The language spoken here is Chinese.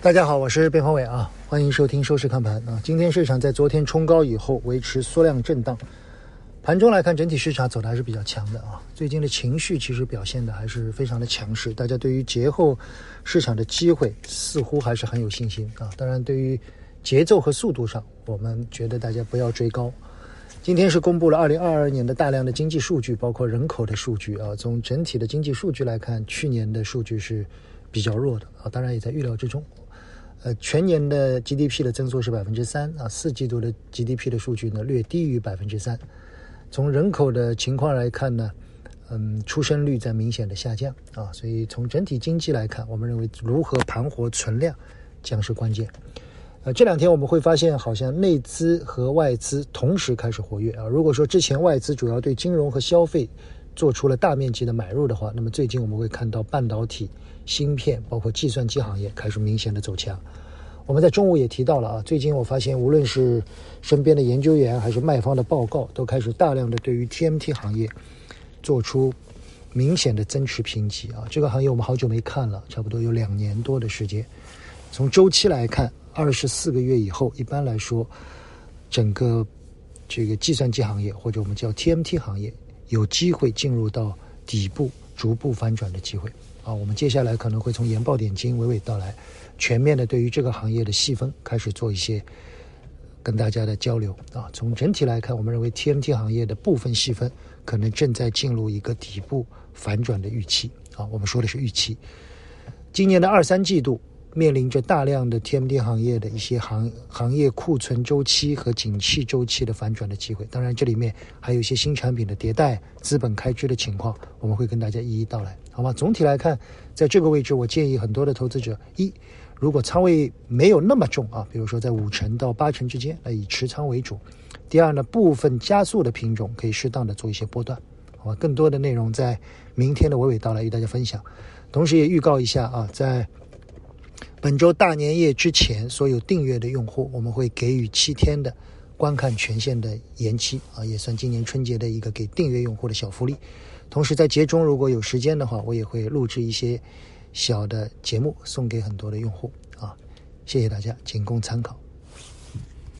大家好，我是边方伟啊，欢迎收听收市看盘啊。今天市场在昨天冲高以后维持缩量震荡，盘中来看整体市场走的还是比较强的啊。最近的情绪其实表现的还是非常的强势，大家对于节后市场的机会似乎还是很有信心啊。当然，对于节奏和速度上，我们觉得大家不要追高。今天是公布了二零二二年的大量的经济数据，包括人口的数据啊。从整体的经济数据来看，去年的数据是比较弱的啊，当然也在预料之中。呃，全年的 GDP 的增速是百分之三啊，四季度的 GDP 的数据呢略低于百分之三。从人口的情况来看呢，嗯，出生率在明显的下降啊，所以从整体经济来看，我们认为如何盘活存量将是关键。呃，这两天我们会发现，好像内资和外资同时开始活跃啊。如果说之前外资主要对金融和消费做出了大面积的买入的话，那么最近我们会看到半导体。芯片包括计算机行业开始明显的走强，我们在中午也提到了啊，最近我发现无论是身边的研究员还是卖方的报告，都开始大量的对于 TMT 行业做出明显的增持评级啊。这个行业我们好久没看了，差不多有两年多的时间。从周期来看，二十四个月以后，一般来说，整个这个计算机行业或者我们叫 TMT 行业有机会进入到底部逐步反转的机会。啊，我们接下来可能会从研报点睛娓娓道来，全面的对于这个行业的细分开始做一些跟大家的交流啊。从整体来看，我们认为 TMT 行业的部分细分可能正在进入一个底部反转的预期啊。我们说的是预期，今年的二三季度。面临着大量的 TMD 行业的一些行行业库存周期和景气周期的反转的机会，当然这里面还有一些新产品的迭代、资本开支的情况，我们会跟大家一一道来，好吗？总体来看，在这个位置，我建议很多的投资者，一，如果仓位没有那么重啊，比如说在五成到八成之间，那以持仓为主；第二呢，部分加速的品种可以适当的做一些波段，好吧？更多的内容在明天的娓娓道来与大家分享，同时也预告一下啊，在。本周大年夜之前，所有订阅的用户，我们会给予七天的观看权限的延期啊，也算今年春节的一个给订阅用户的小福利。同时，在节中如果有时间的话，我也会录制一些小的节目送给很多的用户啊，谢谢大家，仅供参考。